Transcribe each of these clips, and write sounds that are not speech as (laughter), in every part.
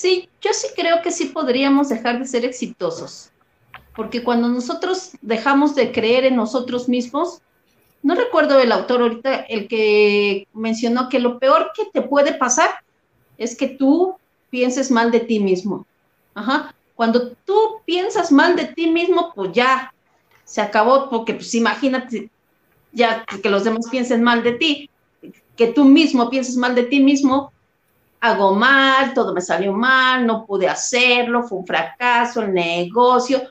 Sí, yo sí creo que sí podríamos dejar de ser exitosos, porque cuando nosotros dejamos de creer en nosotros mismos, no recuerdo el autor ahorita, el que mencionó que lo peor que te puede pasar es que tú pienses mal de ti mismo. Ajá. Cuando tú piensas mal de ti mismo, pues ya se acabó, porque pues imagínate, ya que los demás piensen mal de ti, que tú mismo pienses mal de ti mismo, hago mal, todo me salió mal, no pude hacerlo, fue un fracaso, el negocio.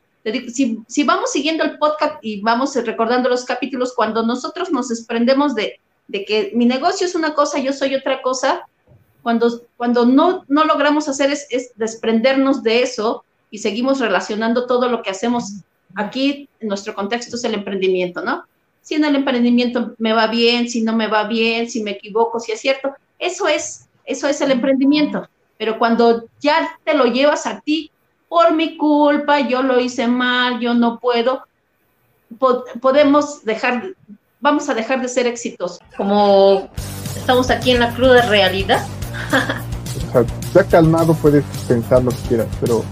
Si, si vamos siguiendo el podcast y vamos recordando los capítulos, cuando nosotros nos desprendemos de, de que mi negocio es una cosa, yo soy otra cosa, cuando, cuando no, no logramos hacer es, es, desprendernos de eso y seguimos relacionando todo lo que hacemos aquí, en nuestro contexto es el emprendimiento, ¿no? Si en el emprendimiento me va bien, si no me va bien, si me equivoco, si es cierto, eso es, eso es el emprendimiento. Pero cuando ya te lo llevas a ti, por mi culpa, yo lo hice mal, yo no puedo, podemos dejar, vamos a dejar de ser exitosos. Como estamos aquí en la cruda realidad, (laughs) o sea, ya calmado puedes pensar lo que quieras, pero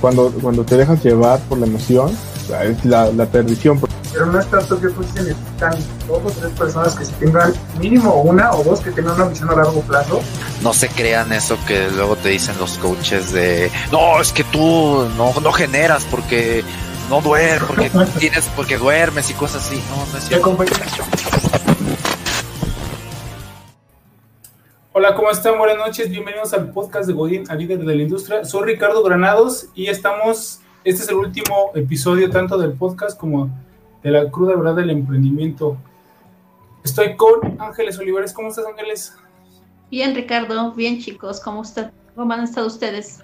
cuando, cuando te dejas llevar por la emoción, es la, la perdición. Pero no es tanto que pues se necesitan dos o tres personas que se tengan mínimo una o dos que tengan una visión a largo plazo. No se crean eso que luego te dicen los coaches de no, es que tú no, no generas porque no duermes, porque (laughs) tienes, porque duermes y cosas así. No, no es cierto. Hola, ¿cómo están? Buenas noches, bienvenidos al podcast de Godín, a líder de la industria. Soy Ricardo Granados y estamos, este es el último episodio tanto del podcast como de la cruda verdad del emprendimiento. Estoy con Ángeles Olivares. ¿Cómo estás, Ángeles? Bien, Ricardo, bien, chicos. ¿Cómo, está, cómo han estado ustedes?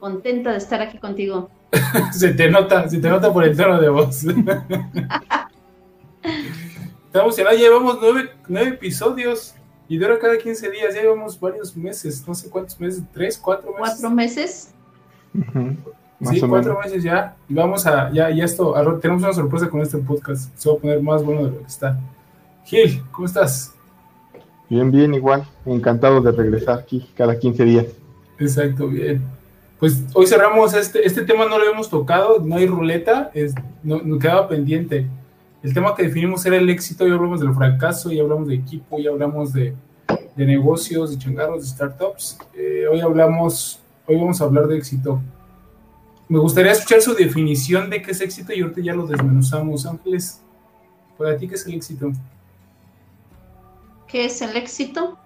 Contenta de estar aquí contigo. (laughs) se te nota, se te nota por el tono de voz. (laughs) Estamos ya llevamos nueve, nueve episodios y dura cada 15 días, ya llevamos varios meses, no sé cuántos meses, tres, cuatro meses. ¿Cuatro meses? Sí, cuatro meses ya. Y vamos a, ya, ya esto, tenemos una sorpresa con este podcast. Se va a poner más bueno de lo que está. Gil, ¿cómo estás? Bien, bien, igual. Encantado de regresar aquí cada 15 días. Exacto, bien. Pues hoy cerramos este, este tema, no lo habíamos tocado, no hay ruleta, es, no, nos quedaba pendiente el tema que definimos era el éxito, ya hablamos del fracaso, ya hablamos de equipo, ya hablamos de, negocios, de changarros, de startups. Eh, hoy hablamos, hoy vamos a hablar de éxito. Me gustaría escuchar su definición de qué es éxito y ahorita ya lo desmenuzamos. Ángeles, para ti, ¿qué es el éxito? ¿Qué es el éxito?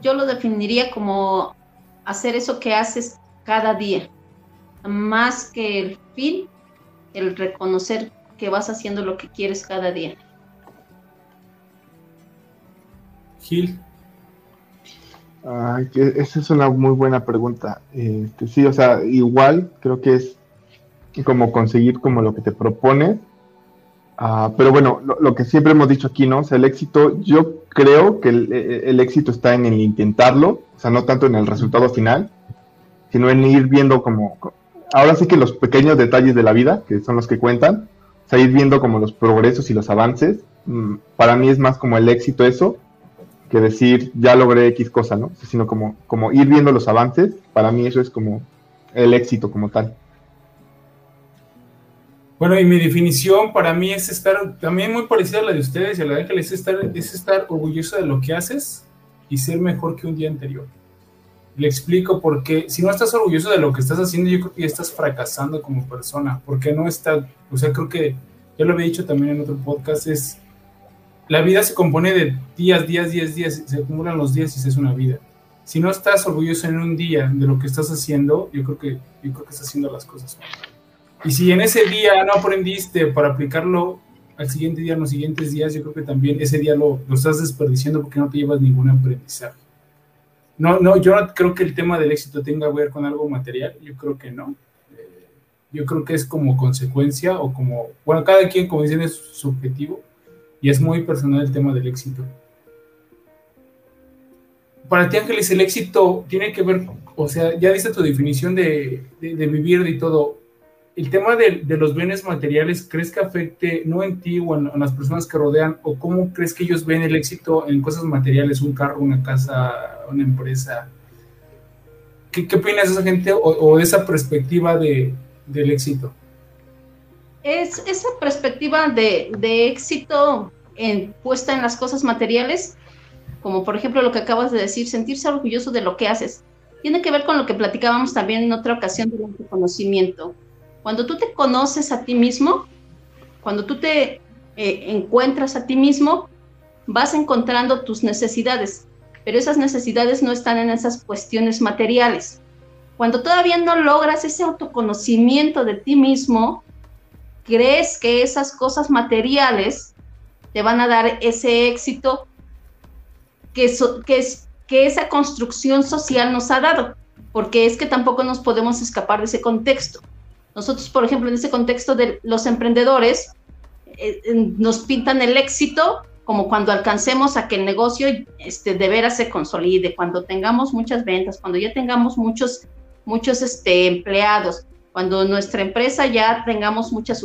Yo lo definiría como hacer eso que haces cada día. Más que el fin, el reconocer que vas haciendo lo que quieres cada día. Gil. Ay, esa es una muy buena pregunta. Este, sí, o sea, igual creo que es como conseguir como lo que te propones. Ah, pero bueno, lo, que siempre hemos dicho aquí, ¿no? O sea, el éxito, yo creo que el, el, éxito está en el intentarlo, o sea, no tanto en el resultado final, sino en ir viendo como, ahora sí que los pequeños detalles de la vida, que son los que cuentan, o sea, ir viendo como los progresos y los avances, mm, para mí es más como el éxito eso, que decir ya logré X cosa, ¿no? Sino como, como ir viendo los avances, para mí eso es como el éxito como tal. Bueno, y mi definición para mí es estar, también muy parecida a la de ustedes y a la de Ángeles, es estar, es estar orgulloso de lo que haces y ser mejor que un día anterior. Le explico porque si no estás orgulloso de lo que estás haciendo, yo creo que ya estás fracasando como persona, porque no está, o sea, creo que yo lo había dicho también en otro podcast, es la vida se compone de días, días, días, días, se acumulan los días y se es una vida. Si no estás orgulloso en un día de lo que estás haciendo, yo creo que, yo creo que estás haciendo las cosas mal. Y si en ese día no aprendiste para aplicarlo al siguiente día, en los siguientes días, yo creo que también ese día lo, lo estás desperdiciando porque no te llevas ningún aprendizaje. No, no, yo no creo que el tema del éxito tenga que ver con algo material, yo creo que no. Eh, yo creo que es como consecuencia o como, bueno, cada quien, como dicen, es subjetivo y es muy personal el tema del éxito. Para ti, Ángeles, el éxito tiene que ver, o sea, ya dice tu definición de, de, vivir y todo. El tema de, de, los bienes materiales, ¿crees que afecte no en ti o en, en, las personas que rodean? ¿O cómo crees que ellos ven el éxito en cosas materiales, un carro, una casa, una empresa, ¿Qué, qué opinas de esa gente o, de esa perspectiva de, del éxito? Es esa perspectiva de, de éxito en, puesta en las cosas materiales, como por ejemplo lo que acabas de decir, sentirse orgulloso de lo que haces, tiene que ver con lo que platicábamos también en otra ocasión del autoconocimiento. Cuando tú te conoces a ti mismo, cuando tú te eh, encuentras a ti mismo, vas encontrando tus necesidades, pero esas necesidades no están en esas cuestiones materiales. Cuando todavía no logras ese autoconocimiento de ti mismo, crees que esas cosas materiales te van a dar ese éxito que, que, es, que esa construcción social nos ha dado, porque es que tampoco nos podemos escapar de ese contexto. Nosotros, por ejemplo, en ese contexto de los emprendedores, eh, nos pintan el éxito como cuando alcancemos a que el negocio este, de veras se consolide, cuando tengamos muchas ventas, cuando ya tengamos muchos, muchos este, empleados, cuando nuestra empresa ya tengamos muchas,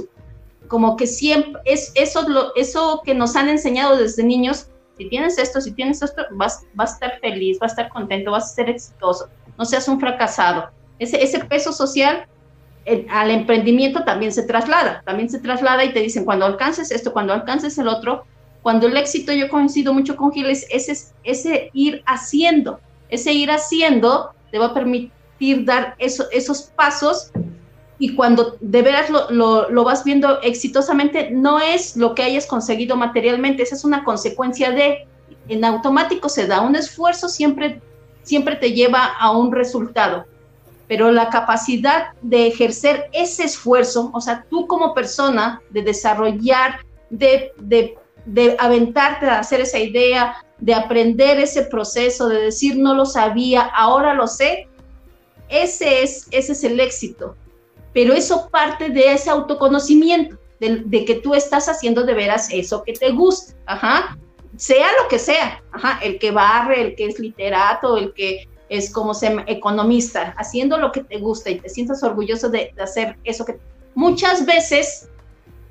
como que siempre, es eso, lo, eso que nos han enseñado desde niños, si tienes esto, si tienes esto, vas, vas a estar feliz, vas a estar contento, vas a ser exitoso, no seas un fracasado. Ese, ese peso social al emprendimiento también se traslada, también se traslada y te dicen, cuando alcances esto, cuando alcances el otro, cuando el éxito, yo coincido mucho con Giles, ese, ese ir haciendo, ese ir haciendo te va a permitir dar eso, esos pasos y cuando de veras lo, lo, lo, vas viendo exitosamente, no es lo que hayas conseguido materialmente, esa es una consecuencia de, en automático se da, un esfuerzo siempre, siempre te lleva a un resultado pero la capacidad de ejercer ese esfuerzo, o sea, tú como persona, de desarrollar, de, de, de aventarte a hacer esa idea, de aprender ese proceso, de decir no lo sabía, ahora lo sé, ese es, ese es el éxito. Pero eso parte de ese autoconocimiento, de, de que tú estás haciendo de veras eso que te gusta, sea lo que sea, el que barre, el que es literato, el que es como ser economista, haciendo lo que te gusta y te sientas orgulloso de, hacer eso que muchas veces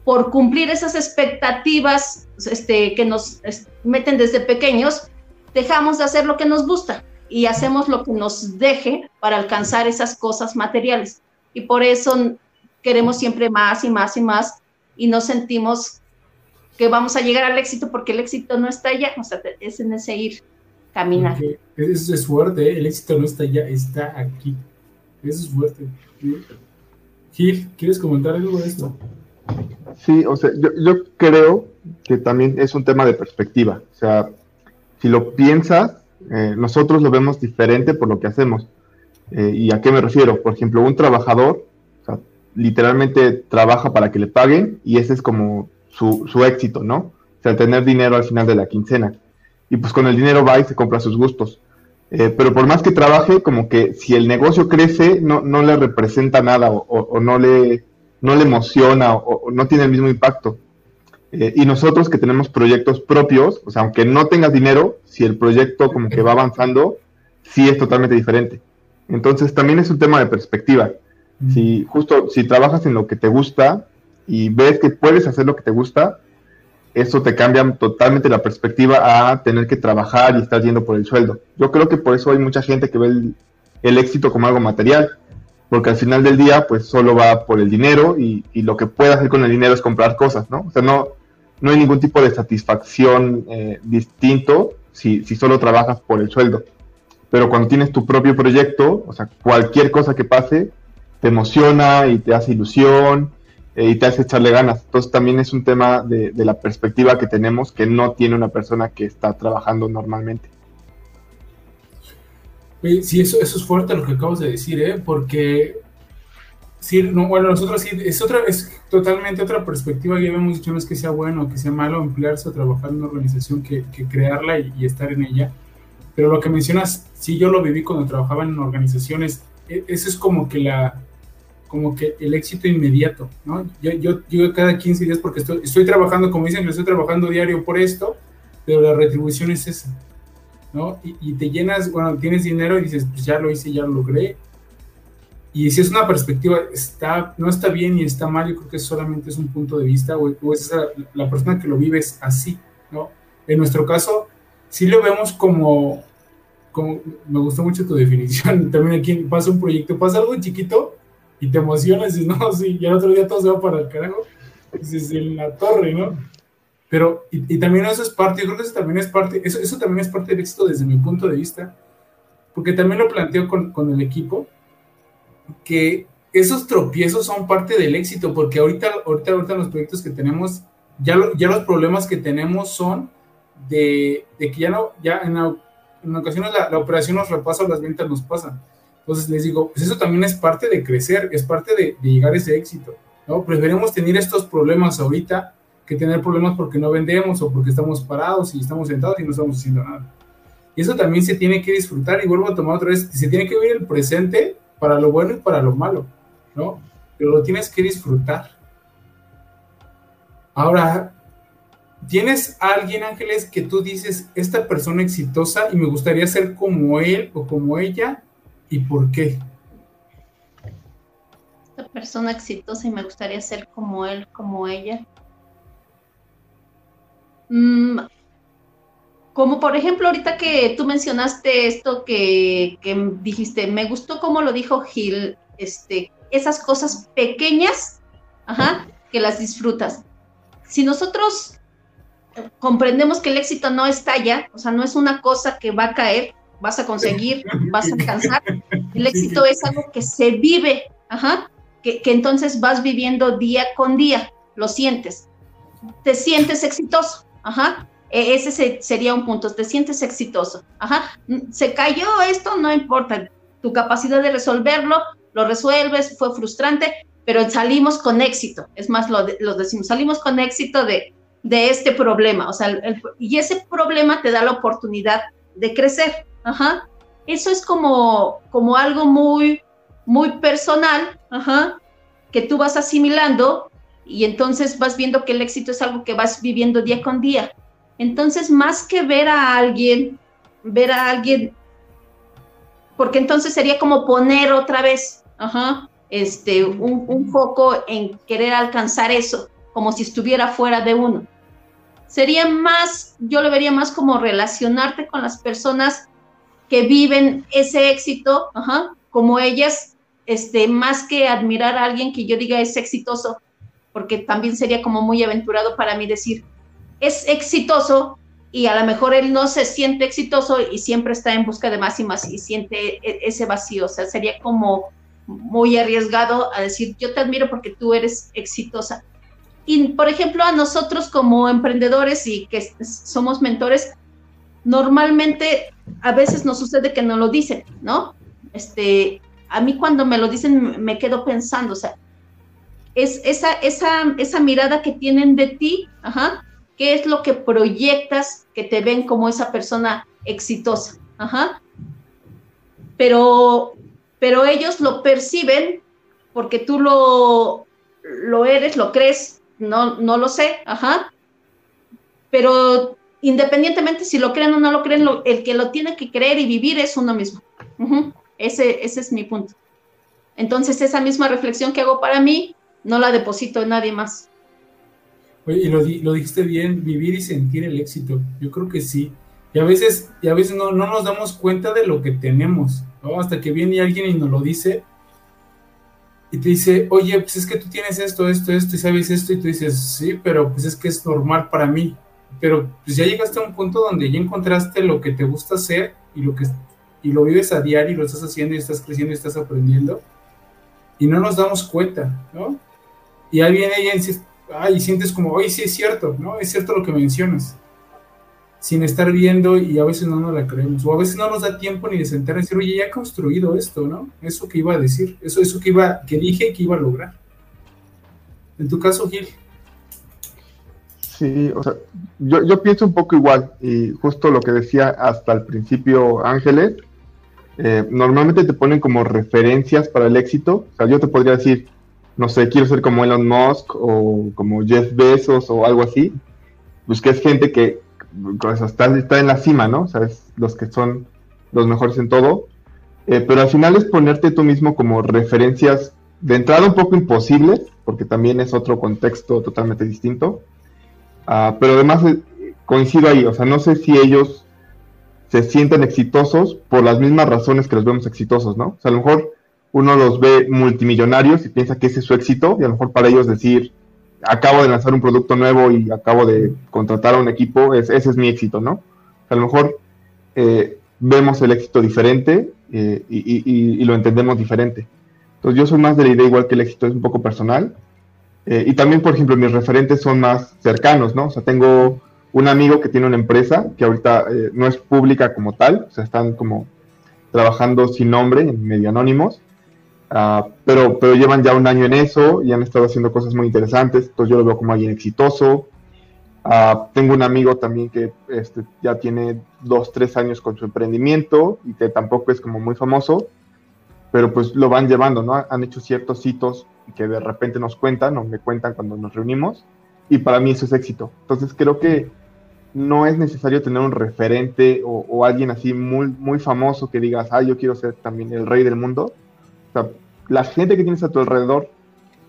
por cumplir esas expectativas este, que nos meten desde pequeños, dejamos de hacer lo que nos gusta y hacemos lo que nos deje para alcanzar esas cosas materiales. Y por eso queremos siempre más y más y más y no sentimos que vamos a llegar al éxito porque el éxito no está allá, o sea, es en ese ir caminar. Eso es fuerte, ¿eh? el éxito no está allá, está aquí. Eso es fuerte. Gil, ¿quieres comentar algo de esto? Sí, o sea, yo, yo, creo que también es un tema de perspectiva. O sea, si lo piensas, eh, nosotros lo vemos diferente por lo que hacemos. Eh, ¿Y a qué me refiero? Por ejemplo, un trabajador, o literalmente trabaja para que le paguen y ese es como su, su éxito, ¿no? O sea, tener dinero al final de la quincena y pues con el dinero va y se compra sus gustos. Eh, pero por más que trabaje, como que si el negocio crece, no, no le representa nada o, no, le, no le emociona o, no tiene el mismo impacto. Eh, y nosotros que tenemos proyectos propios, o sea, aunque no tengas dinero, si el proyecto como que va avanzando, sí es totalmente diferente. Entonces también es un tema de perspectiva. Si justo si trabajas en lo que te gusta y ves que puedes hacer lo que te gusta, eso te cambia totalmente la perspectiva a tener que trabajar y estar yendo por el sueldo. Yo creo que por eso hay mucha gente que ve el, éxito como algo material, porque al final del día, pues solo va por el dinero y, lo que puede hacer con el dinero es comprar cosas, ¿no? O sea, no, no hay ningún tipo de satisfacción eh, distinto si, si solo trabajas por el sueldo. Pero cuando tienes tu propio proyecto, o sea, cualquier cosa que pase, te emociona y te hace ilusión eh, y te hace echarle ganas. Entonces también es un tema de, la perspectiva que tenemos que no tiene una persona que está trabajando normalmente. Sí, eso, eso es fuerte lo que acabas de decir, ¿eh? porque bueno, nosotros sí, es, otra, es totalmente otra perspectiva, ya habíamos dicho, no es que sea bueno o que sea malo emplearse o trabajar en una organización que, que crearla y, estar en ella, pero lo que mencionas, sí, yo lo viví cuando trabajaba en organizaciones, e, eso es como que la, como que el éxito inmediato, ¿no? Yo, yo, yo cada 15 días, porque estoy, estoy trabajando, como dicen, estoy trabajando diario por esto, pero la retribución es esa, ¿no? Y, te llenas, bueno, tienes dinero y dices, pues ya lo hice, ya lo logré. Y si es una perspectiva, está, no está bien y está mal, yo creo que solamente es un punto de vista, o, o es la persona que lo vive es así, ¿no? En nuestro caso, sí lo vemos como, como, me gustó mucho tu definición. (laughs) También aquí pasa un proyecto, pasa algo chiquito y te emocionas y no, sí, y al otro día todo se va para el carajo. Dices, en la torre, ¿no? Pero, y, también eso es parte, yo creo que eso también es parte, eso, eso también es parte del éxito desde mi punto de vista, porque también lo planteo con, con el equipo, que esos tropiezos son parte del éxito, porque ahorita, ahorita, ahorita los proyectos que tenemos, ya, ya los problemas que tenemos son de, de que ya no, ya en, en ocasiones la, la, operación nos repasa o las ventas nos pasan. Entonces les digo, pues eso también es parte de crecer, es parte de, de llegar a ese éxito. ¿no? Preferimos tener estos problemas ahorita que tener problemas porque no vendemos o porque estamos parados y estamos sentados y no estamos haciendo nada. Y eso también se tiene que disfrutar y vuelvo a tomar otra vez, se tiene que vivir el presente para lo bueno y para lo malo, ¿no? Pero lo tienes que disfrutar. Ahora, ¿tienes a alguien, Ángeles, que tú dices, esta persona exitosa y me gustaría ser como él o como ella? ¿Y por qué? Esta persona exitosa y me gustaría ser como él, como ella. Mm, como por ejemplo, ahorita que tú mencionaste esto que, dijiste, me gustó como lo dijo Gil, este, esas cosas pequeñas, que las disfrutas. Si nosotros comprendemos que el éxito no está allá, o sea, no es una cosa que va a caer, vas a conseguir, vas a alcanzar. El éxito es algo que se vive, que, que entonces vas viviendo día con día, lo sientes, te sientes exitoso. Ajá. E, ese sería un punto. Te sientes exitoso. Ajá. Se cayó esto, no importa. Tu capacidad de resolverlo, lo resuelves, fue frustrante, pero salimos con éxito. Es más, lo, decimos, salimos con éxito de, de este problema. O sea, y ese problema te da la oportunidad de crecer. Ajá. Eso es como, como algo muy, muy personal, ajá, que tú vas asimilando y entonces vas viendo que el éxito es algo que vas viviendo día con día. Entonces, más que ver a alguien, ver a alguien, porque entonces sería como poner otra vez, este, un, un foco en querer alcanzar eso, como si estuviera fuera de uno. Sería más, yo lo vería más como relacionarte con las personas que viven ese éxito, como ellas, este, más que admirar a alguien que yo diga es exitoso, porque también sería como muy aventurado para mí decir, es exitoso y a lo mejor él no se siente exitoso y siempre está en busca de más y más y siente e-, ese vacío, o sea, sería como muy arriesgado a decir, yo te admiro porque tú eres exitosa. Y, por ejemplo, a nosotros como emprendedores y que somos mentores, normalmente a veces nos sucede que no lo dicen, ¿no? Este, a mí cuando me lo dicen me quedo pensando, o sea, es esa, esa, esa mirada que tienen de ti, ajá, qué es lo que proyectas que te ven como esa persona exitosa, ajá. Pero, pero ellos lo perciben porque tú lo, lo eres, lo crees, no, no lo sé, ajá. Pero independientemente si lo creen o no lo creen, el que lo tiene que creer y vivir es uno mismo. ese, ese es mi punto. Entonces, esa misma reflexión que hago para mí, no la deposito en nadie más. Oye, y lo, lo, dijiste bien, vivir y sentir el éxito. Yo creo que sí. Y a veces, y a veces no, no nos damos cuenta de lo que tenemos. Hasta que viene alguien y nos lo dice y te dice, oye, pues es que tú tienes esto, esto, esto, y sabes esto, y tú dices, sí, pero pues es que es normal para mí. Pero pues ya llegaste a un punto donde ya encontraste lo que te gusta hacer y lo que y lo vives a diario y lo estás haciendo y estás creciendo y estás aprendiendo y no nos damos cuenta, ¿no? Y ahí viene ella y, y sientes como, oye, sí es cierto, ¿no? Es cierto lo que mencionas. Sin estar viendo y a veces no nos la creemos. O a veces no nos da tiempo ni de sentar y decir, oye, ya he construido esto, ¿no? Eso que iba a decir, eso, eso que iba, que dije que iba a lograr. En tu caso, Gil. Sí, o sea, yo, yo pienso un poco igual, y justo lo que decía hasta el principio Ángeles, eh, normalmente te ponen como referencias para el éxito. O sea, yo te podría decir, no sé, quiero ser como Elon Musk o como Jeff Bezos o algo así. Pues que es gente que pues, está, está, en la cima, ¿no? O sea, es los que son los mejores en todo. Eh, pero al final es ponerte tú mismo como referencias de entrada un poco imposibles, porque también es otro contexto totalmente distinto. Ah, pero además eh, coincido ahí, o sea, no sé si ellos se sienten exitosos por las mismas razones que los vemos exitosos, ¿no? O sea, a lo mejor uno los ve multimillonarios y piensa que ese es su éxito, y a lo mejor para ellos decir, acabo de lanzar un producto nuevo y acabo de contratar a un equipo, ese es mi éxito, ¿no? a lo mejor eh, vemos el éxito diferente eh, y, lo entendemos diferente. Entonces yo soy más de la idea igual que el éxito es un poco personal. Eh, y también, por ejemplo, mis referentes son más cercanos, ¿no? O sea, tengo un amigo que tiene una empresa que ahorita no es pública como tal, o sea, están como trabajando sin nombre, medio anónimos, Ah, pero, pero llevan ya un año en eso y han estado haciendo cosas muy interesantes, entonces yo lo veo como alguien exitoso. Ah, tengo un amigo también que este, ya tiene dos, tres años con su emprendimiento y que tampoco es como muy famoso, pero pues lo van llevando, ¿no? Han hecho ciertos hitos que de repente nos cuentan o me cuentan cuando nos reunimos y para mí eso es éxito. Entonces creo que no es necesario tener un referente o, o alguien así muy, muy famoso que digas, ah, yo quiero ser también el rey del mundo. O sea, la gente que tienes a tu alrededor,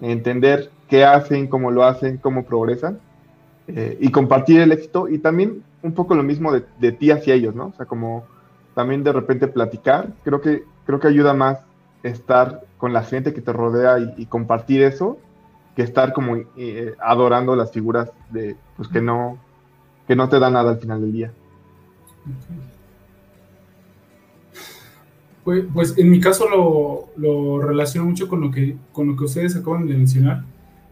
entender qué hacen, cómo lo hacen, cómo progresan, eh, y compartir el éxito, y también un poco lo mismo de, ti hacia ellos, ¿no? O sea, como también de repente platicar, creo que, creo que ayuda más estar con la gente que te rodea y, compartir eso, que estar como eh, adorando las figuras de, pues que no, que no te da nada al final del día. Pues, pues, en mi caso lo, lo, relaciono mucho con lo, que, con lo que ustedes acaban de mencionar.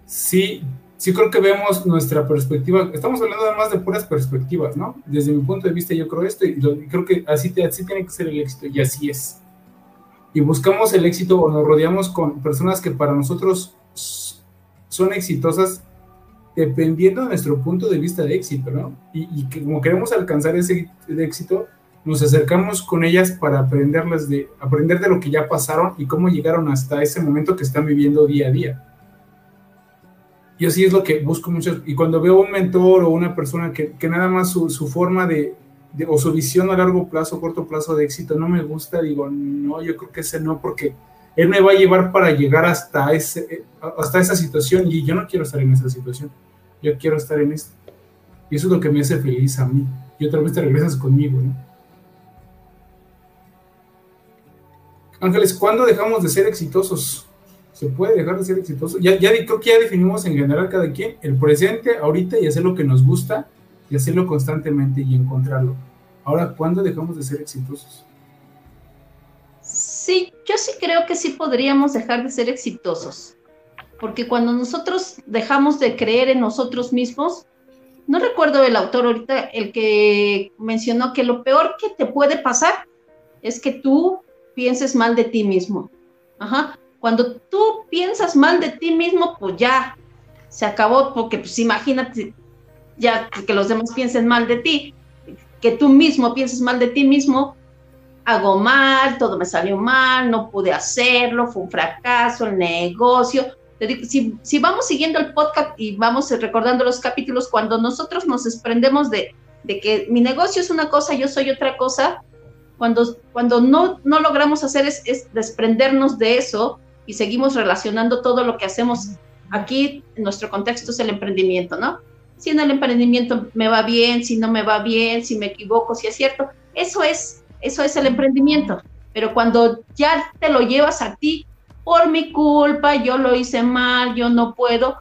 Sí, sí creo que vemos nuestra perspectiva, estamos hablando además de puras perspectivas, ¿no? Desde mi punto de vista yo creo esto y, creo que así, así tiene que ser el éxito y así es. Y buscamos el éxito o nos rodeamos con personas que para nosotros son exitosas dependiendo de nuestro punto de vista de éxito, ¿no? Y, y como queremos alcanzar ese éxito, nos acercamos con ellas para aprenderles de, aprender de lo que ya pasaron y cómo llegaron hasta ese momento que están viviendo día a día. Y así es lo que busco mucho. Y cuando veo un mentor o una persona que, que nada más su, su forma de, de, o su visión a largo plazo, corto plazo de éxito no me gusta, digo, no, yo creo que ese no, porque él me va a llevar para llegar hasta, ese, hasta esa situación y yo no quiero estar en esa situación. Yo quiero estar en esto. Y eso es lo que me hace feliz a mí. Y otra vez te regresas conmigo, ¿no? Ángeles, ¿cuándo dejamos de ser exitosos? ¿Se puede dejar de ser exitoso? Ya, ya creo que ya definimos en general cada quien el presente, ahorita y hacer lo que nos gusta y hacerlo constantemente y encontrarlo. Ahora, ¿cuándo dejamos de ser exitosos? Sí, yo sí creo que sí podríamos dejar de ser exitosos, porque cuando nosotros dejamos de creer en nosotros mismos, no recuerdo el autor ahorita, el que mencionó que lo peor que te puede pasar es que tú pienses mal de ti mismo. Ajá. Cuando tú piensas mal de ti mismo, pues ya se acabó, porque pues imagínate, ya que los demás piensen mal de ti, que tú mismo pienses mal de ti mismo, hago mal, todo me salió mal, no pude hacerlo, fue un fracaso, el negocio. Si, si vamos siguiendo el podcast y vamos recordando los capítulos, cuando nosotros nos desprendemos de, de que mi negocio es una cosa, yo soy otra cosa, cuando, cuando no, no logramos hacer es, desprendernos de eso y seguimos relacionando todo lo que hacemos aquí, en nuestro contexto es el emprendimiento, ¿no? Si en el emprendimiento me va bien, si no me va bien, si me equivoco, si es cierto, eso es, eso es el emprendimiento. Pero cuando ya te lo llevas a ti, por mi culpa, yo lo hice mal, yo no puedo,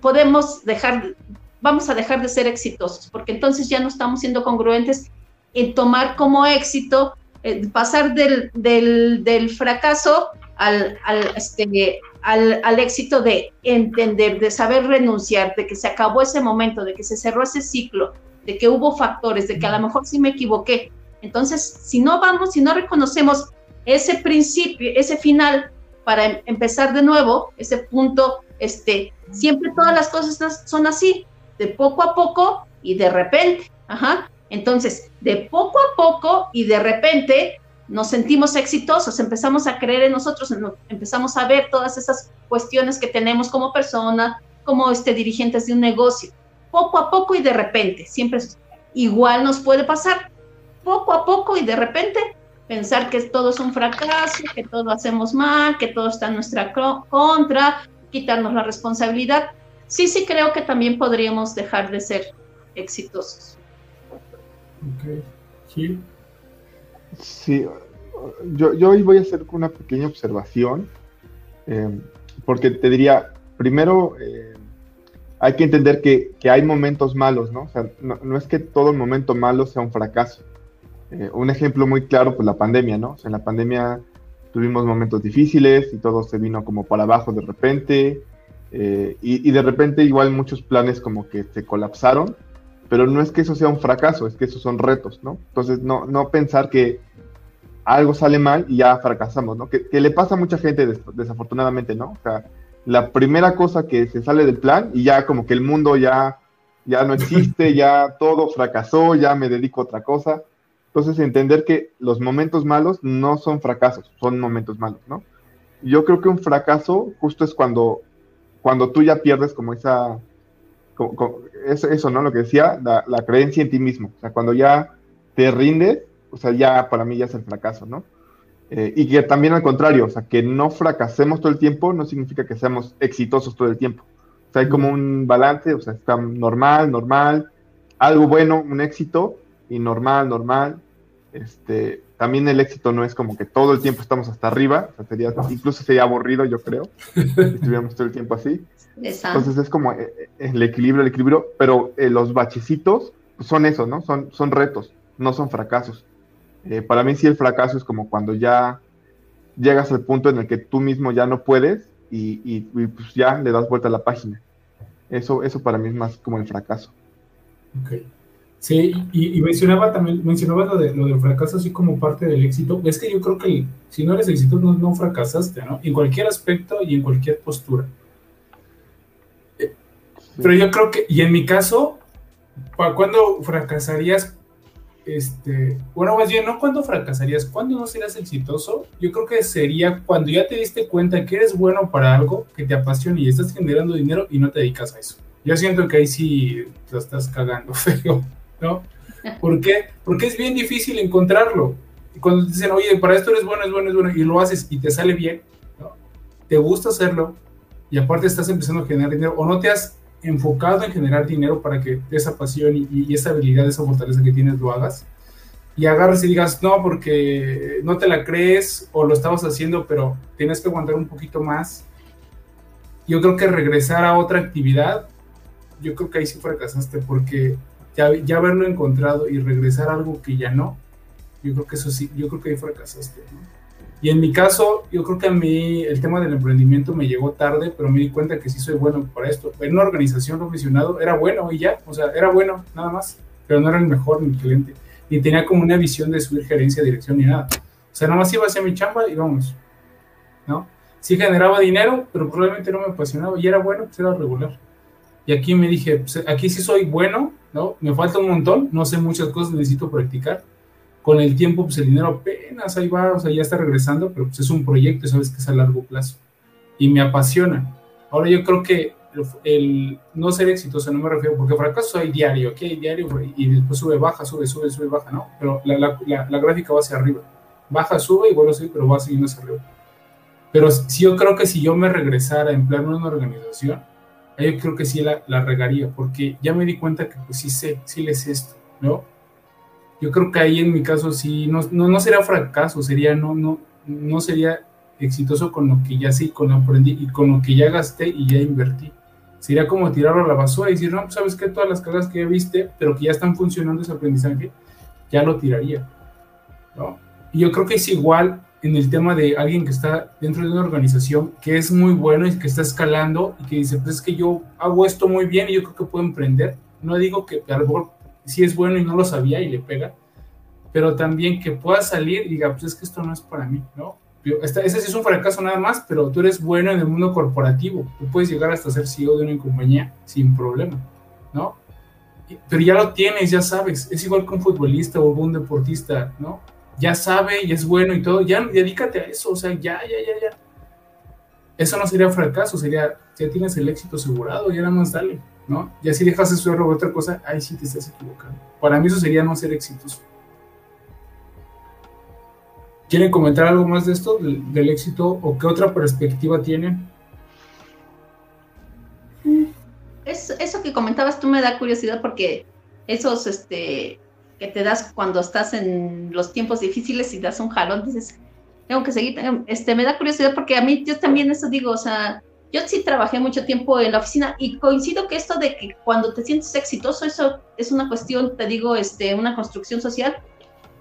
podemos dejar, vamos a dejar de ser exitosos, porque entonces ya no estamos siendo congruentes en tomar como éxito, eh, pasar del, del, fracaso al, al, este, al, al, éxito de entender, de saber renunciar, de que se acabó ese momento, de que se cerró ese ciclo, de que hubo factores, de que a lo mejor sí me equivoqué. Entonces, si no vamos, si no reconocemos ese principio, ese final para em, empezar de nuevo, ese punto, este, siempre todas las cosas son así, de poco a poco y de repente. Ajá. Entonces, de poco a poco y de repente nos sentimos exitosos, empezamos a creer en nosotros, empezamos a ver todas esas cuestiones que tenemos como persona, como este, dirigentes de un negocio. Poco a poco y de repente, siempre igual nos puede pasar. Poco a poco y de repente pensar que todo es un fracaso, que todo hacemos mal, que todo está en nuestra contra, quitarnos la responsabilidad. Sí, sí creo que también podríamos dejar de ser exitosos. Gil. Sí, yo, yo hoy voy a hacer una pequeña observación, eh, porque te diría, primero, eh, hay que entender que, que, hay momentos malos, ¿no? O sea, no, no, es que todo momento malo sea un fracaso. Eh, un ejemplo muy claro, pues la pandemia, ¿no? O sea, en la pandemia tuvimos momentos difíciles y todo se vino como para abajo de repente, y, y, de repente igual muchos planes como que se colapsaron, pero no es que eso sea un fracaso, es que esos son retos, ¿no? Entonces, no, no pensar que algo sale mal y ya fracasamos, ¿no? Que, que le pasa a mucha gente des desafortunadamente, ¿no? O sea, la primera cosa que se sale del plan y ya como que el mundo ya, ya no existe, (laughs) ya todo fracasó, ya me dedico a otra cosa. Entonces, entender que los momentos malos no son fracasos, son momentos malos, ¿no? Yo creo que un fracaso justo es cuando, cuando tú ya pierdes como esa, como, como, eso, eso, ¿no? Lo que decía, la, la creencia en ti mismo. O sea, cuando ya te rindes, o sea, ya para mí ya es el fracaso, ¿no? Eh, y que también al contrario, o sea, que no fracasemos todo el tiempo no significa que seamos exitosos todo el tiempo. O sea, hay como un balance, o sea, está normal, normal, algo bueno, un éxito, y normal, normal. Este, también el éxito no es como que todo el tiempo estamos hasta arriba, o sea, sería, incluso sería aburrido, yo creo, si estuviéramos todo el tiempo así. Entonces es como eh, el equilibrio, el equilibrio, pero eh, los bachecitos son eso, ¿no? Son, son retos, no son fracasos. Eh, para mí sí el fracaso es como cuando ya llegas al punto en el que tú mismo ya no puedes y, y, y pues ya le das vuelta a la página. Eso, eso para mí es más como el fracaso. Ok. Sí, y, y mencionaba también, mencionaba lo, de, lo del fracaso así como parte del éxito. Es que yo creo que si no eres exitoso no, no fracasaste, ¿no? En cualquier aspecto y en cualquier postura. Pero yo creo que, y en mi caso, ¿cuándo fracasarías? Este, bueno, más bien, no cuando fracasarías, cuando no serás exitoso, yo creo que sería cuando ya te diste cuenta que eres bueno para algo que te apasiona y estás generando dinero y no te dedicas a eso. Yo siento que ahí sí te estás cagando (laughs) feo, ¿no? ¿Por qué? Porque es bien difícil encontrarlo. Cuando te dicen, oye, para esto eres bueno, es bueno, es bueno, y lo haces y te sale bien, ¿no? Te gusta hacerlo y aparte estás empezando a generar dinero o no te has enfocado en generar dinero para que esa pasión y, y, esa habilidad, esa fortaleza que tienes lo hagas. Y agarres y digas, no, porque no te la crees o lo estabas haciendo, pero tienes que aguantar un poquito más. Yo creo que regresar a otra actividad, yo creo que ahí sí fracasaste, porque ya, ya haberlo encontrado y regresar a algo que ya no, yo creo que eso sí, yo creo que ahí fracasaste. ¿no? Y en mi caso, yo creo que a mí el tema del emprendimiento me llegó tarde, pero me di cuenta que sí soy bueno para esto. En una organización profesional era bueno y ya, o sea, era bueno, nada más, pero no era el mejor ni el cliente. Ni tenía como una visión de subir gerencia, dirección ni nada. O sea, nada más iba hacia mi chamba y vamos, ¿no? Sí generaba dinero, pero probablemente no me apasionaba y era bueno, pues era regular. Y aquí me dije, pues aquí sí soy bueno, ¿no? Me falta un montón, no sé muchas cosas, necesito practicar con el tiempo, pues el dinero apenas ahí va, o sea, ya está regresando, pero pues es un proyecto, sabes que es a largo plazo. Y me apasiona. Ahora yo creo que el, el no ser exitoso, no me refiero, porque fracaso hay diario, hay diario, y después sube, baja, sube, sube, sube, baja, ¿no? Pero la, la, la, la gráfica va hacia arriba. Baja, sube y vuelve a subir, pero va siguiendo hacia arriba. Pero si yo creo que si yo me regresara a emplearme en una organización, yo creo que sí la, la regaría, porque ya me di cuenta que pues sí sé, sí les esto, ¿no? Yo creo que ahí en mi caso sí, no, no, no sería fracaso, sería, no, no, no sería exitoso con lo que ya sí, con lo aprendí y con lo que ya gasté y ya invertí. Sería como tirarlo a la basura y decir, no, sabes que todas las cagas que ya viste, pero que ya están funcionando ese aprendizaje, ya lo tiraría. ¿no? Y yo creo que es igual en el tema de alguien que está dentro de una organización que es muy bueno y que está escalando y que dice, pues es que yo hago esto muy bien y yo creo que puedo emprender. No digo que a si es bueno y no lo sabía y le pega, pero también que pueda salir y diga, pues es que esto no es para mí, ¿no? Esta, ese sí es un fracaso nada más, pero tú eres bueno en el mundo corporativo, tú puedes llegar hasta ser CEO de una compañía sin problema, ¿no? Pero ya lo tienes, ya sabes, es igual que un futbolista o un deportista, ¿no? Ya sabe y es bueno y todo, ya dedícate a eso, o sea, ya, ya, ya, ya. Eso no sería fracaso, sería, ya tienes el éxito asegurado, ya nada más dale. ¿No? Y así dejas de estudiar otra cosa, ahí sí te estás equivocando. Para mí eso sería no ser exitoso. ¿Quieren comentar algo más de esto, del, del éxito, o qué otra perspectiva tienen? Es, eso que comentabas tú me da curiosidad porque esos, este, que te das cuando estás en los tiempos difíciles y das un jalón, dices, tengo que seguir, este, me da curiosidad porque a mí yo también eso digo, o sea, yo sí trabajé mucho tiempo en la oficina y coincido que esto de que cuando te sientes exitoso, eso es una cuestión, te digo, este, una construcción social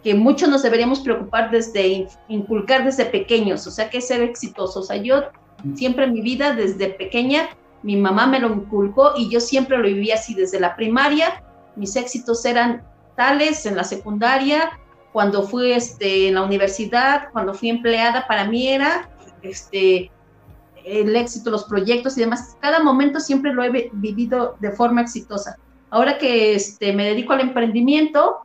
que mucho nos deberíamos preocupar desde, inculcar desde pequeños, o sea, que ser exitoso, o sea, yo siempre en mi vida, desde pequeña, mi mamá me lo inculcó y yo siempre lo viví así desde la primaria, mis éxitos eran tales en la secundaria, cuando fui este, en la universidad, cuando fui empleada, para mí era este, el éxito, los proyectos y demás. Cada momento siempre lo he vivido de forma exitosa. Ahora que este, me dedico al emprendimiento,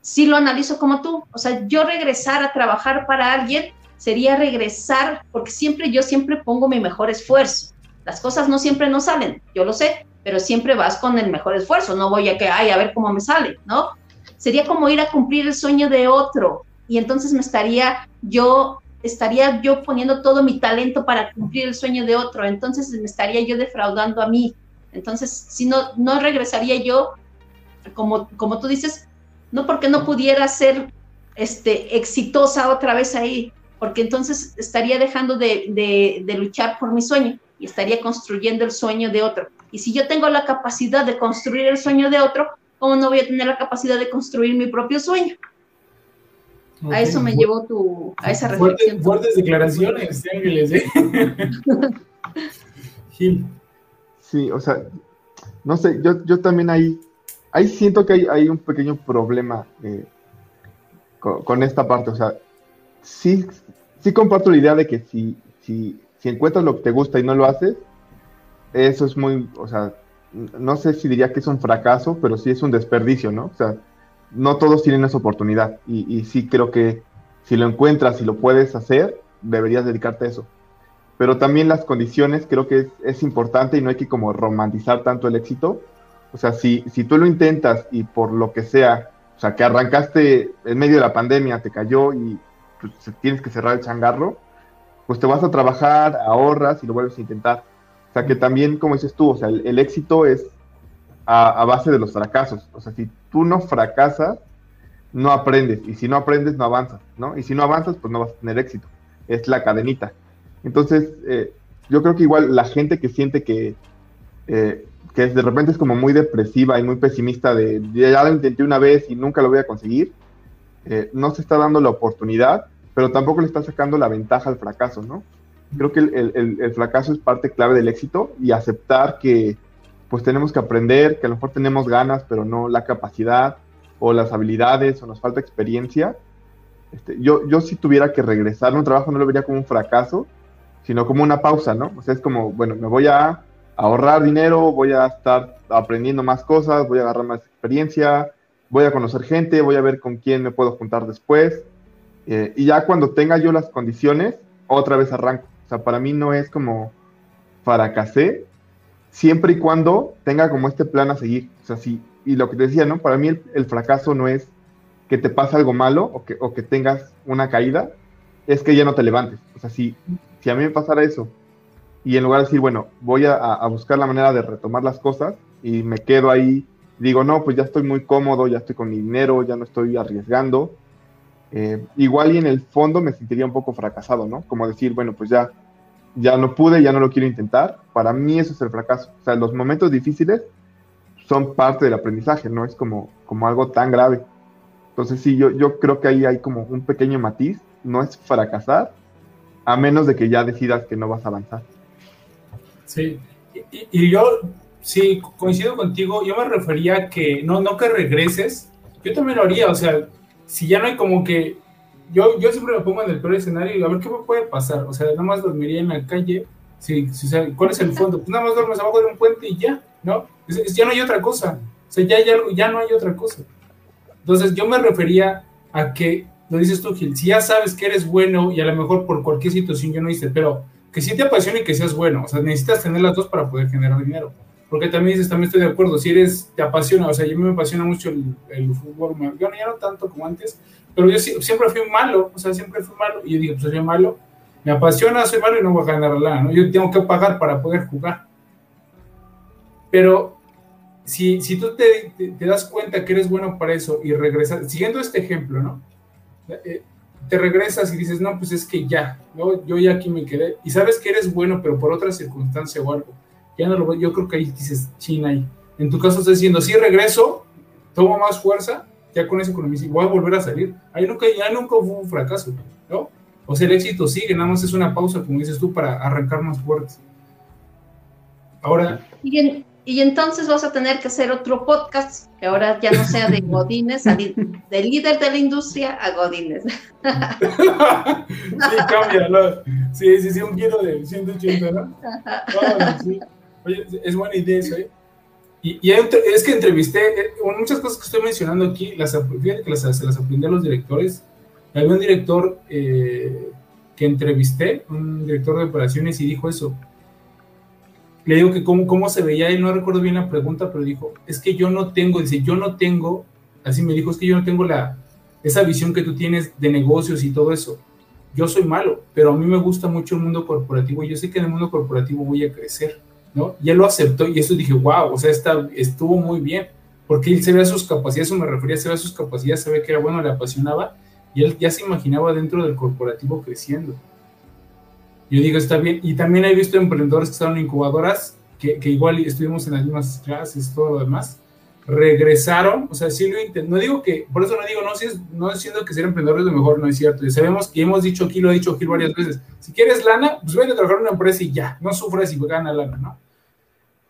sí lo analizo como tú. O sea, yo regresar a trabajar para alguien sería regresar, porque siempre yo siempre pongo mi mejor esfuerzo. Las cosas no siempre nos salen, yo lo sé, pero siempre vas con el mejor esfuerzo. No voy a que, ay, a ver cómo me sale, ¿no? sería como ir a cumplir el sueño de otro y entonces me estaría yo estaría yo poniendo todo mi talento para cumplir el sueño de otro, entonces me estaría yo defraudando a mí. Entonces, si no no regresaría yo como como tú dices, no porque no pudiera ser este exitosa otra vez ahí, porque entonces estaría dejando de, de, de luchar por mi sueño y estaría construyendo el sueño de otro. Y si yo tengo la capacidad de construir el sueño de otro, ¿cómo no voy a tener la capacidad de construir mi propio sueño? A eso me llevó tu, a esa reflexión. Fuertes, declaraciones, Ángeles, ¿eh? (laughs) Gil. Sí, o sea, no sé, yo, yo también ahí, ahí siento que hay, hay un pequeño problema eh, con, esta parte, o sea, sí, sí comparto la idea de que si, si, si encuentras lo que te gusta y no lo haces, eso es muy, o sea, no sé si diría que es un fracaso, pero sí es un desperdicio, ¿no? O sea, no todos tienen esa oportunidad y, sí creo que si lo encuentras y lo puedes hacer, deberías dedicarte a eso. Pero también las condiciones creo que es, importante y no hay que como romantizar tanto el éxito. O sea, si, si tú lo intentas y por lo que sea, o sea, que arrancaste en medio de la pandemia, te cayó y pues, tienes que cerrar el changarro, pues te vas a trabajar, ahorras y lo vuelves a intentar o sea, que también, como dices tú, o sea, el, éxito es a, base de los fracasos. O sea, si tú no fracasas, no aprendes. Y si no aprendes, no avanzas, ¿no? Y si no avanzas, pues no vas a tener éxito. Es la cadenita. Entonces, eh, yo creo que igual la gente que siente que, eh, que de repente es como muy depresiva y muy pesimista de ya lo intenté una vez y nunca lo voy a conseguir, eh, no se está dando la oportunidad, pero tampoco le está sacando la ventaja al fracaso, ¿no? creo que el, fracaso es parte clave del éxito y aceptar que pues tenemos que aprender, que a lo mejor tenemos ganas, pero no la capacidad o las habilidades o nos falta experiencia. Este, yo, yo si tuviera que regresar a un trabajo no lo vería como un fracaso, sino como una pausa, ¿no? O sea, es como, bueno, me voy a ahorrar dinero, voy a estar aprendiendo más cosas, voy a agarrar más experiencia, voy a conocer gente, voy a ver con quién me puedo juntar después. Eh, y ya cuando tenga yo las condiciones, otra vez arranco. O sea, para mí no es como fracasé, siempre y cuando tenga como este plan a seguir. O sea, sí, y lo que te decía, ¿no? Para mí el, fracaso no es que te pase algo malo o que, o que tengas una caída, es que ya no te levantes. O sea, si, si a mí me pasara eso y en lugar de decir, bueno, voy a, a, buscar la manera de retomar las cosas y me quedo ahí, digo, no, pues ya estoy muy cómodo, ya estoy con mi dinero, ya no estoy arriesgando, eh, igual y en el fondo me sentiría un poco fracasado, ¿no? Como decir, bueno, pues ya, ya no pude, ya no lo quiero intentar. Para mí eso es el fracaso. O sea, los momentos difíciles son parte del aprendizaje, no es como, como algo tan grave. Entonces sí, yo, yo creo que ahí hay como un pequeño matiz, no es fracasar, a menos de que ya decidas que no vas a avanzar. Sí, y, y yo sí coincido contigo, yo me refería a que no, no que regreses, yo también lo haría, o sea, si ya no hay como que. Yo, yo siempre me pongo en el peor escenario y a ver qué me puede pasar. O sea, nada más dormiría en la calle. Si, si, ¿Cuál es el fondo? Pues nada más duermes abajo de un puente y ya, ¿no? ya no hay otra cosa. O sea, ya, ya, ya no hay otra cosa. Entonces, yo me refería a que, lo dices tú, Gil, si ya sabes que eres bueno y a lo mejor por cualquier situación yo no hice, pero que sí te apasione y que seas bueno. O sea, necesitas tener las dos para poder generar dinero porque también dices, también estoy de acuerdo, si eres, te apasiona, o sea, yo me apasiona mucho el, fútbol, yo ya no tanto como antes, pero yo siempre fui malo, o sea, siempre fui malo, y yo digo, pues soy malo, me apasiona, soy malo y no voy a ganar la, ¿no? Yo tengo que pagar para poder jugar. Pero si, si tú te, te, das cuenta que eres bueno para eso y regresas, siguiendo este ejemplo, ¿no? Eh, te regresas y dices, no, pues es que ya, ¿no? yo ya aquí me quedé, y sabes que eres bueno, pero por otra circunstancia o algo, ya no lo yo creo que ahí dices, china ahí. En tu caso estás diciendo, sí, regreso, tomo más fuerza, ya con esa economía, voy a volver a salir. Ahí nunca, ya nunca fue un fracaso, ¿no? O sea, el éxito sigue, nada más es una pausa, como dices tú, para arrancar más fuertes. Ahora... Y, y entonces vas a tener que hacer otro podcast, que ahora ya no sea de Godines, de líder de la industria a Godines. (laughs) sí, cambia, ¿no? Sí, sí, sí, un giro de 180, ¿no? sí. Oye, es buena idea eso, ¿eh? Y, y es que entrevisté, eh, muchas cosas que estoy mencionando aquí, las, fíjate que las, se las aprendí a los directores. Había un director eh, que entrevisté, un director de operaciones, y dijo eso le digo que cómo, cómo se veía él, no recuerdo bien la pregunta, pero dijo, es que yo no tengo, dice, yo no tengo, así me dijo, es que yo no tengo la, esa visión que tú tienes de negocios y todo eso. Yo soy malo, pero a mí me gusta mucho el mundo corporativo y yo sé que en el mundo corporativo voy a crecer, ¿no? Y él lo aceptó y eso dije, wow, o sea, está, estuvo muy bien, porque él se ve a sus capacidades, eso me refería, se ve a sus capacidades, se ve que era bueno, le apasionaba y él ya se imaginaba dentro del corporativo creciendo. Yo digo, está bien. Y también he visto emprendedores que están en incubadoras, que, que igual estuvimos en las mismas clases, todo lo demás, regresaron, o sea, sí lo intenté, no digo que, por eso no digo, no, si es, no diciendo que ser emprendedor es lo mejor, no es cierto, y sabemos que hemos dicho aquí, lo he dicho aquí varias veces, si quieres lana, pues vete a trabajar en una empresa y ya, no sufres y gana lana, ¿no?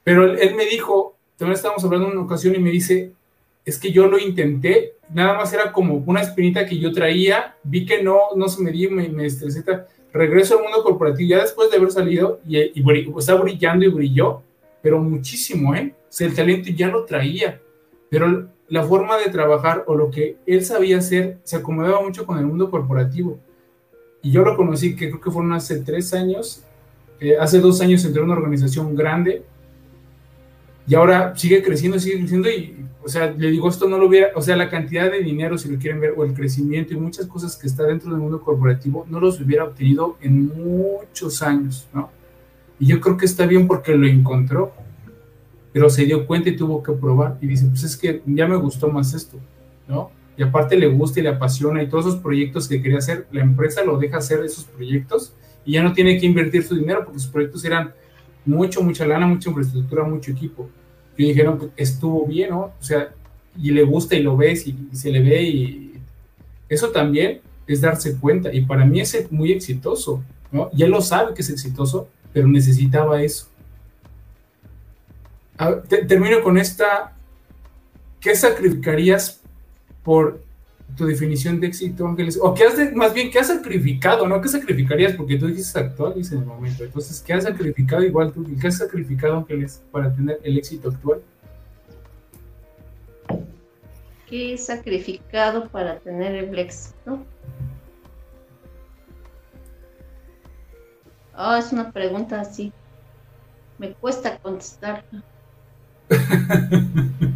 Pero él, me dijo, también estábamos hablando en una ocasión y me dice, es que yo lo intenté, nada más era como una espinita que yo traía, vi que no, no se me dio, me, me estresé, regreso al mundo corporativo ya después de haber salido y, está brillando y brilló, pero muchísimo, ¿eh? O sea, el talento ya lo traía, pero la forma de trabajar o lo que él sabía hacer se acomodaba mucho con el mundo corporativo. Y yo lo conocí, que creo que fueron hace tres años, eh, hace dos años entré a una organización grande y ahora sigue creciendo, sigue creciendo y o sea, le digo, esto no lo hubiera, o sea, la cantidad de dinero, si lo quieren ver, o el crecimiento y muchas cosas que está dentro del mundo corporativo, no los hubiera obtenido en muchos años, ¿no? Y yo creo que está bien porque lo encontró, pero se dio cuenta y tuvo que probar. Y dice, pues es que ya me gustó más esto, ¿no? Y aparte le gusta y le apasiona y todos esos proyectos que quería hacer, la empresa lo deja hacer esos proyectos y ya no tiene que invertir su dinero porque sus proyectos eran mucho, mucha lana, mucha infraestructura, mucho equipo y dijeron que estuvo bien, ¿no? O sea, y le gusta y lo ves y, se le ve y eso también es darse cuenta y para mí es muy exitoso, ¿no? Y él lo sabe que es exitoso, pero necesitaba eso. termino con esta, ¿qué sacrificarías por tu definición de éxito, Ángeles? O qué has más bien, ¿qué has sacrificado? ¿No? ¿Qué sacrificarías? Porque tú dices actual, dices en el momento. Entonces, ¿qué has sacrificado igual tú? ¿Qué has sacrificado, Ángeles, para tener el éxito actual? ¿Qué he sacrificado para tener el éxito? Oh, es una pregunta así. Me cuesta contestar. (laughs)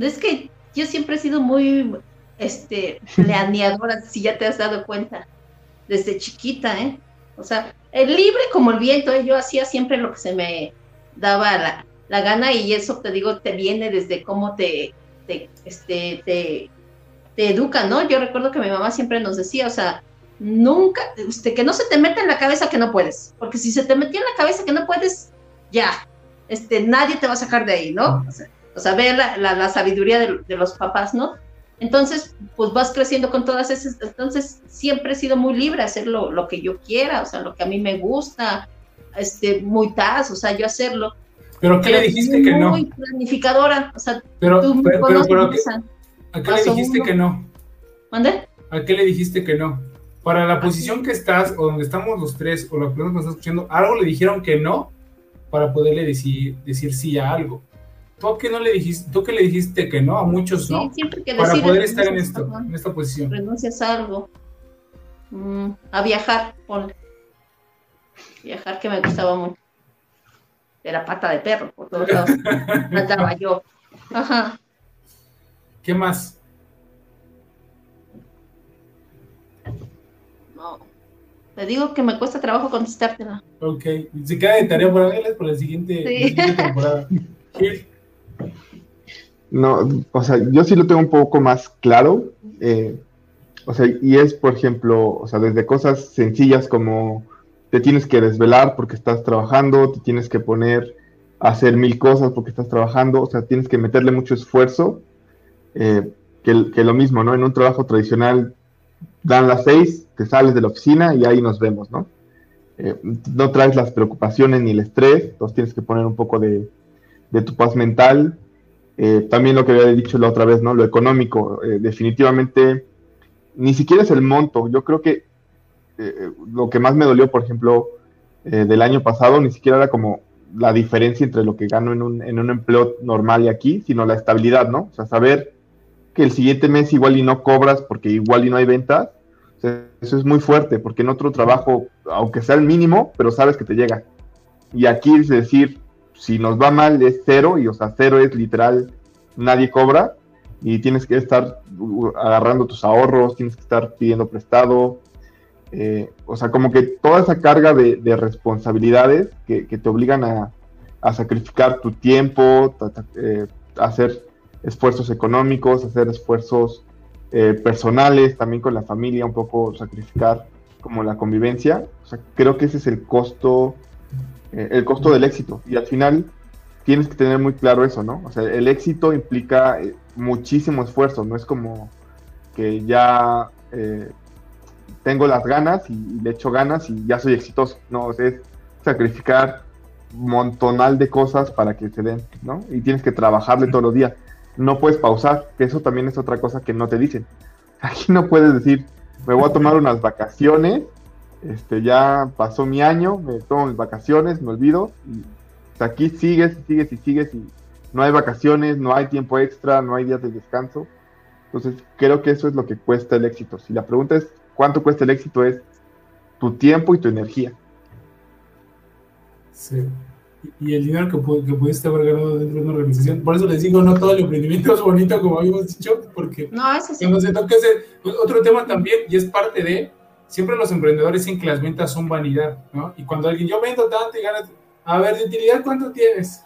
Es que yo siempre he sido muy este, planeadora, (laughs) si ya te has dado cuenta, desde chiquita, ¿eh? O sea, el libre como el viento, ¿eh? yo hacía siempre lo que se me daba la, la, gana y eso te digo, te viene desde cómo te, te, este, te, te educa, ¿no? Yo recuerdo que mi mamá siempre nos decía, o sea, nunca, este, que no se te meta en la cabeza que no puedes, porque si se te metía en la cabeza que no puedes, ya, este, nadie te va a sacar de ahí, ¿no? O sea, o sea, ver la, sabiduría de, los papás, ¿no? Entonces, pues vas creciendo con todas esas, entonces siempre he sido muy libre a hacer lo, que yo quiera, o sea, lo que a mí me gusta, este, muy taz, o sea, yo hacerlo. ¿Pero qué le dijiste que no? Muy planificadora, o sea, pero, tú pero, ¿a qué le dijiste que no? ¿Mande? ¿A qué le dijiste que no? Para la posición que estás, o donde estamos los tres, o la persona que nos está escuchando, algo le dijeron que no para poderle decir, decir sí a algo. ¿Tú qué no le dijiste, tú que le dijiste que no? A muchos no. siempre que Para poder estar en esto, en esta posición. Renuncias a algo. Mm, a viajar, ponle. Viajar que me gustaba mucho. Era pata de perro, por todos lados. (laughs) Andaba yo. Ajá. ¿Qué más? No. Te digo que me cuesta trabajo contestártela. Ok, se queda de tarea para verles por la siguiente, Sí. la siguiente temporada. (laughs) No, o sea, yo sí lo tengo un poco más claro. eh, o sea, y es, por ejemplo, o sea, desde cosas sencillas como te tienes que desvelar porque estás trabajando, te tienes que poner a hacer mil cosas porque estás trabajando, o sea, tienes que meterle mucho esfuerzo. eh, que, que lo mismo, ¿no? En un trabajo tradicional dan las seis, te sales de la oficina y ahí nos vemos, ¿no? Eh, no traes las preocupaciones ni el estrés, entonces tienes que poner un poco de, de tu paz mental, eh, también lo que había dicho la otra vez, ¿no? Lo económico, eh, definitivamente, ni siquiera es el monto. Yo creo que eh, lo que más me dolió, por ejemplo, del año pasado, ni siquiera era como la diferencia entre lo que gano en un, en un empleo normal y aquí, sino la estabilidad, ¿no? O sea, saber que el siguiente mes igual y no cobras porque igual y no hay ventas, eso es muy fuerte, porque en otro trabajo, aunque sea el mínimo, pero sabes que te llega. Y aquí es decir, si nos va mal es cero, y o sea, cero es literal, nadie cobra, y tienes que estar uh, agarrando tus ahorros, tienes que estar pidiendo prestado, eh, o sea, como que toda esa carga de, de responsabilidades que, te obligan a, sacrificar tu tiempo, eh, hacer esfuerzos económicos, hacer esfuerzos eh, personales, también con la familia, un poco sacrificar como la convivencia. O sea, creo que ese es el costo eh, el costo del éxito. Y al final tienes que tener muy claro eso, ¿no? O sea, el éxito implica eh, muchísimo esfuerzo, no es como que ya eh, tengo las ganas y, y, le echo ganas y ya soy exitoso, no, o sea, es sacrificar montonal de cosas para que se den, ¿no? Y tienes que trabajarle todos los días. No puedes pausar, que eso también es otra cosa que no te dicen. (laughs) Aquí no puedes decir, me voy a tomar unas vacaciones este, ya pasó mi año, me tomo mis vacaciones, me olvido, y aquí sigues y sigues y sigues y no hay vacaciones, no hay tiempo extra, no hay días de descanso. Entonces creo que eso es lo que cuesta el éxito. Si la pregunta es cuánto cuesta el éxito es tu tiempo y tu energía. Sí. Y el dinero que, que pudiste haber ganado dentro de una organización. Por eso les digo, no todo el emprendimiento (laughs) es bonito, como habíamos dicho, porque no, eso sí. se ese, otro tema también, y es parte de, siempre los emprendedores dicen que las ventas son vanidad, ¿no? Y cuando alguien, yo vendo tanto y ganas, a ver, de utilidad, ¿cuánto tienes?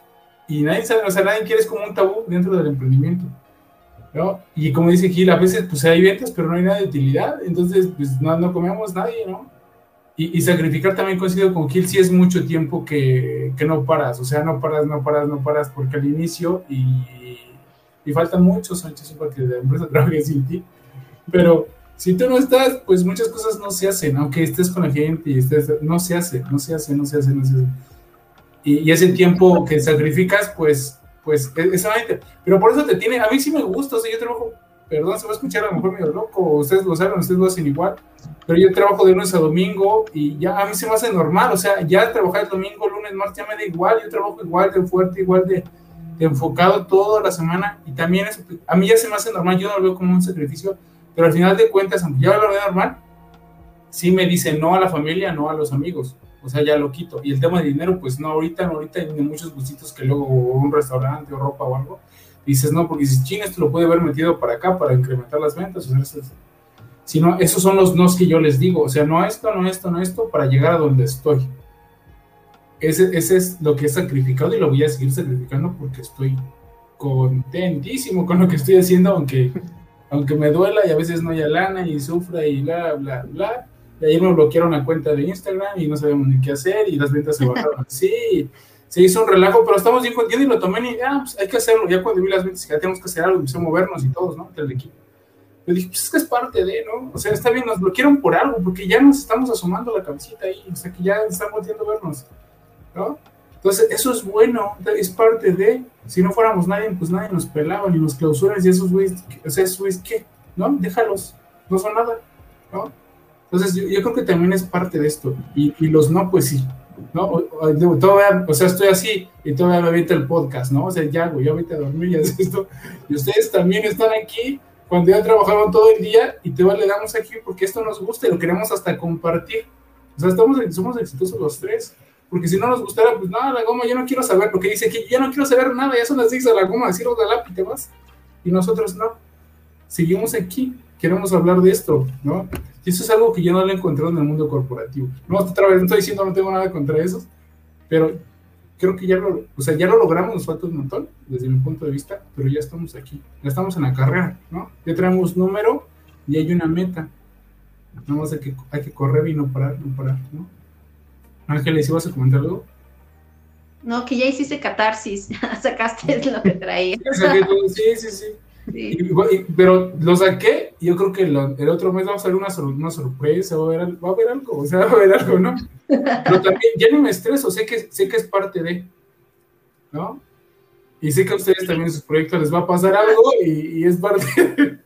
Y nadie sabe, o sea, nadie quiere, es como un tabú dentro del emprendimiento, ¿no? Y como dice Gil, a veces, pues hay ventas, pero no hay nada de utilidad, entonces, pues no, no comemos nadie, ¿no? Y, y, sacrificar también coincido con Gil, sí es mucho tiempo que, que, no paras, o sea, no paras, no paras, no paras, porque al inicio, y, y faltan muchos años para que la empresa (laughs) trabaje sin ti, pero si tú no estás, pues muchas cosas no se hacen, aunque estés con la gente y estés, no se hace, no se hace, no se hace, no se hace. Y, y ese tiempo que sacrificas, pues, pues, es Pero por eso te tiene, a mí sí me gusta, o sea, yo trabajo, perdón, se va a escuchar a lo mejor medio loco, ustedes lo saben, ustedes lo hacen igual, pero yo trabajo de lunes a domingo y ya a mí se me hace normal, o sea, ya trabajar el domingo, lunes, martes, ya me da igual, yo trabajo igual de fuerte, igual de, de enfocado toda la semana y también eso, a mí ya se me hace normal, yo no lo veo como un sacrificio, pero al final de cuentas, aunque ya lo veo normal, sí me dice no a la familia, no a los amigos. O sea, ya lo quito. Y el tema de dinero, pues no, ahorita, no, ahorita hay muchos gustitos que luego un restaurante o ropa o algo. Dices, no, porque si China esto lo puede haber metido para acá para incrementar las ventas. O sea, sino, esos son los nos que yo les digo. O sea, no esto, no esto, no esto, para llegar a donde estoy. Ese, ese es lo que he sacrificado y lo voy a seguir sacrificando porque estoy contentísimo con lo que estoy haciendo, aunque aunque me duela y a veces no haya lana y sufra y bla, bla, bla. Y ayer me bloquearon la cuenta de Instagram y no sabemos ni qué hacer y las ventas se bajaron. (laughs) Sí, se hizo un relajo, pero estamos bien contentos y lo tomé y ah, pues hay que hacerlo. Ya cuando vi las ventas, ya tenemos que hacer algo, empecé a movernos y todos, ¿no? Del equipo. Yo dije, pues es que es parte de, ¿no? O sea, está bien, nos bloquearon por algo, porque ya nos estamos asomando la cabecita ahí, o sea, que ya están volviendo a vernos, ¿no? Entonces, eso es bueno, es parte de, si no fuéramos nadie, pues nadie nos pelaba, ni los clausuras y esos güeyes, o sea, esos ¿qué? ¿No? Déjalos, no son nada, ¿no? Entonces, yo, creo que también es parte de esto, y, los no, pues sí, ¿no? O, todavía, o sea, estoy así, y todavía me avienta el podcast, ¿no? O sea, ya, güey, yo ahorita a dormir y haces esto, y ustedes también están aquí, cuando ya trabajaron todo el día, y te le damos aquí porque esto nos gusta y lo queremos hasta compartir. O sea, estamos, somos exitosos los tres porque si no nos gustara, pues nada, la goma, yo no quiero saber, porque dice que ya no quiero saber nada, ya son las 10 de la goma, decirnos la lápiz, te vas. Y nosotros no. Seguimos aquí, queremos hablar de esto, ¿no? Y eso es algo que yo no lo he encontrado en el mundo corporativo. No, otra vez, no estoy diciendo no tengo nada contra eso, pero creo que ya lo, o sea, ya lo logramos, nos falta un montón, desde mi punto de vista, pero ya estamos aquí, ya estamos en la carrera, ¿no? Ya tenemos número y hay una meta. Nada más que, hay que correr y no parar, no parar, ¿no? Ángeles, ¿ibas a comentar algo? No, que ya hiciste catarsis, (laughs) sacaste lo que traía. Sí, sí, sí. pero lo saqué yo creo que el otro mes vamos a una, una sorpresa, va a, haber, va a haber algo, o sea, va a haber algo, ¿no? Pero también ya no me estreso, sé que, sé que es parte de, ¿no? Y sé que a ustedes también en sus proyectos les va a pasar algo y, es parte de...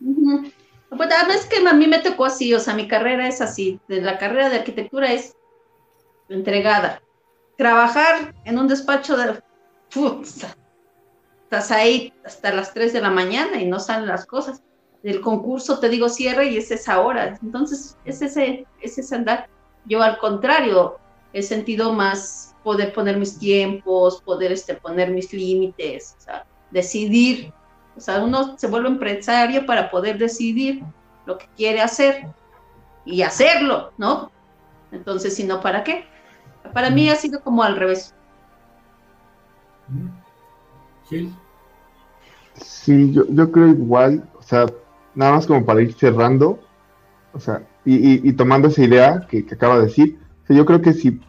Pues además que a mí me tocó así, o sea, mi carrera es así, la carrera de arquitectura es entregada. Trabajar en un despacho de... estás ahí hasta las 3 de la mañana y no salen las cosas. El concurso, te digo, cierra y es esa hora. Entonces, es ese, es ese andar. Yo al contrario, he sentido más poder poner mis tiempos, poder este, poner mis límites, decidir. O sea, uno se vuelve empresario para poder decidir lo que quiere hacer y hacerlo, ¿no? Entonces, si no, ¿para qué? Para mí ha sido como al revés. Sí, yo, yo creo igual, o sea, nada más como para ir cerrando, o sea, y, tomando esa idea que, que acaba de decir, yo creo que si,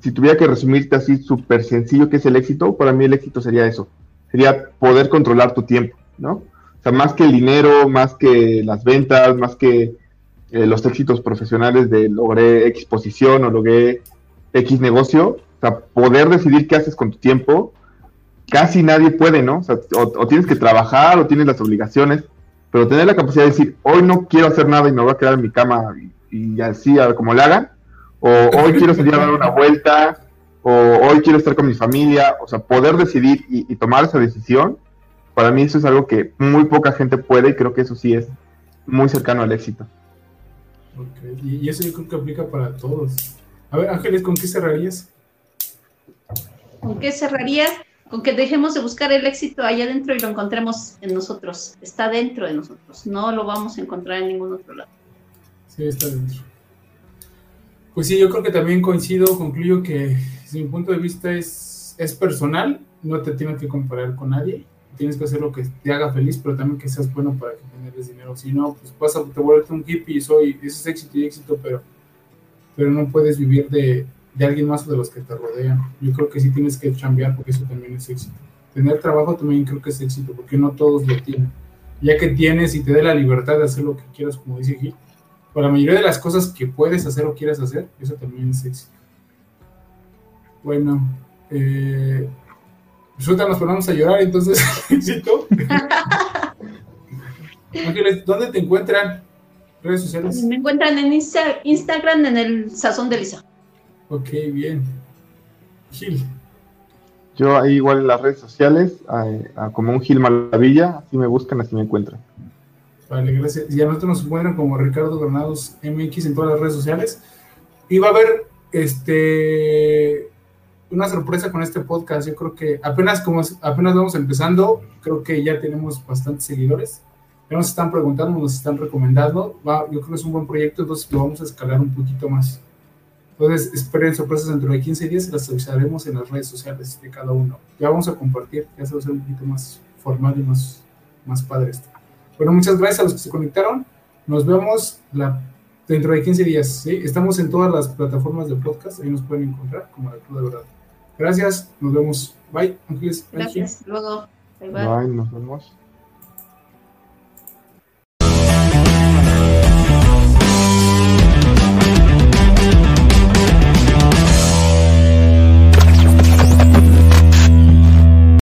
si tuviera que resumirte así súper sencillo que es el éxito, para mí el éxito sería eso, sería poder controlar tu tiempo, ¿no? O sea, más que el dinero, más que las ventas, más que eh, los éxitos profesionales de logré X posición o logré X negocio, o sea, poder decidir qué haces con tu tiempo, casi nadie puede, ¿no? O, sea, o, tienes que trabajar o tienes las obligaciones, pero tener la capacidad de decir, hoy no quiero hacer nada y me voy a quedar en mi cama y, así, a ver cómo le hagan, o hoy quiero salir a dar una vuelta, o hoy quiero estar con mi familia, o sea, poder decidir y, tomar esa decisión, para mí eso es algo que muy poca gente puede y creo que eso sí es muy cercano al éxito. Okay. Y eso yo creo que aplica para todos. A ver, Ángeles, ¿con qué cerrarías? ¿Con qué cerrarías? Con que dejemos de buscar el éxito allá adentro y lo encontremos en nosotros. Está dentro de nosotros. No lo vamos a encontrar en ningún otro lado. Sí, está dentro. Pues sí, yo creo que también coincido, concluyo que desde mi punto de vista es, es personal, no te tienes que comparar con nadie, tienes que hacer lo que te haga feliz, pero también que seas bueno para que generes dinero. Si no, pues pasa, te vuelves un hippie y soy, ese es éxito y éxito, pero pero no puedes vivir de, de alguien más o de los que te rodean. Yo creo que sí tienes que cambiar porque eso también es éxito. Tener trabajo también creo que es éxito porque no todos lo tienen. Ya que tienes y te dé la libertad de hacer lo que quieras, como dice Gil, para la mayoría de las cosas que puedes hacer o quieras hacer, eso también es éxito. Bueno, eh, resulta nos ponemos a llorar, entonces (laughs) éxito. (laughs) Ángeles, ¿dónde te encuentran? Redes sociales. Me encuentran en Instagram en el Sazón de Lisa. Ok, bien. Gil. Yo ahí igual en las redes sociales, como un Gil Maravilla, así me buscan, así me encuentran. Vale, gracias. Y a nosotros nos encuentran como Ricardo Granados MX en todas las redes sociales. Y va a haber este una sorpresa con este podcast. Yo creo que apenas como apenas vamos empezando, creo que ya tenemos bastantes seguidores nos están preguntando, nos están recomendando. Va, yo creo que es un buen proyecto, entonces lo vamos a escalar un poquito más. Entonces, esperen sorpresas dentro de 15 días y las avisaremos en las redes sociales de cada uno. Ya vamos a compartir, ya se va a hacer un poquito más formal y más, más padre esto. Bueno, muchas gracias a los que se conectaron. Nos vemos la, dentro de 15 días. ¿sí? Estamos en todas las plataformas de podcast, ahí nos pueden encontrar como la Cruz de Verdad. Gracias, nos vemos. Bye, Gracias, luego. bye, nos vemos.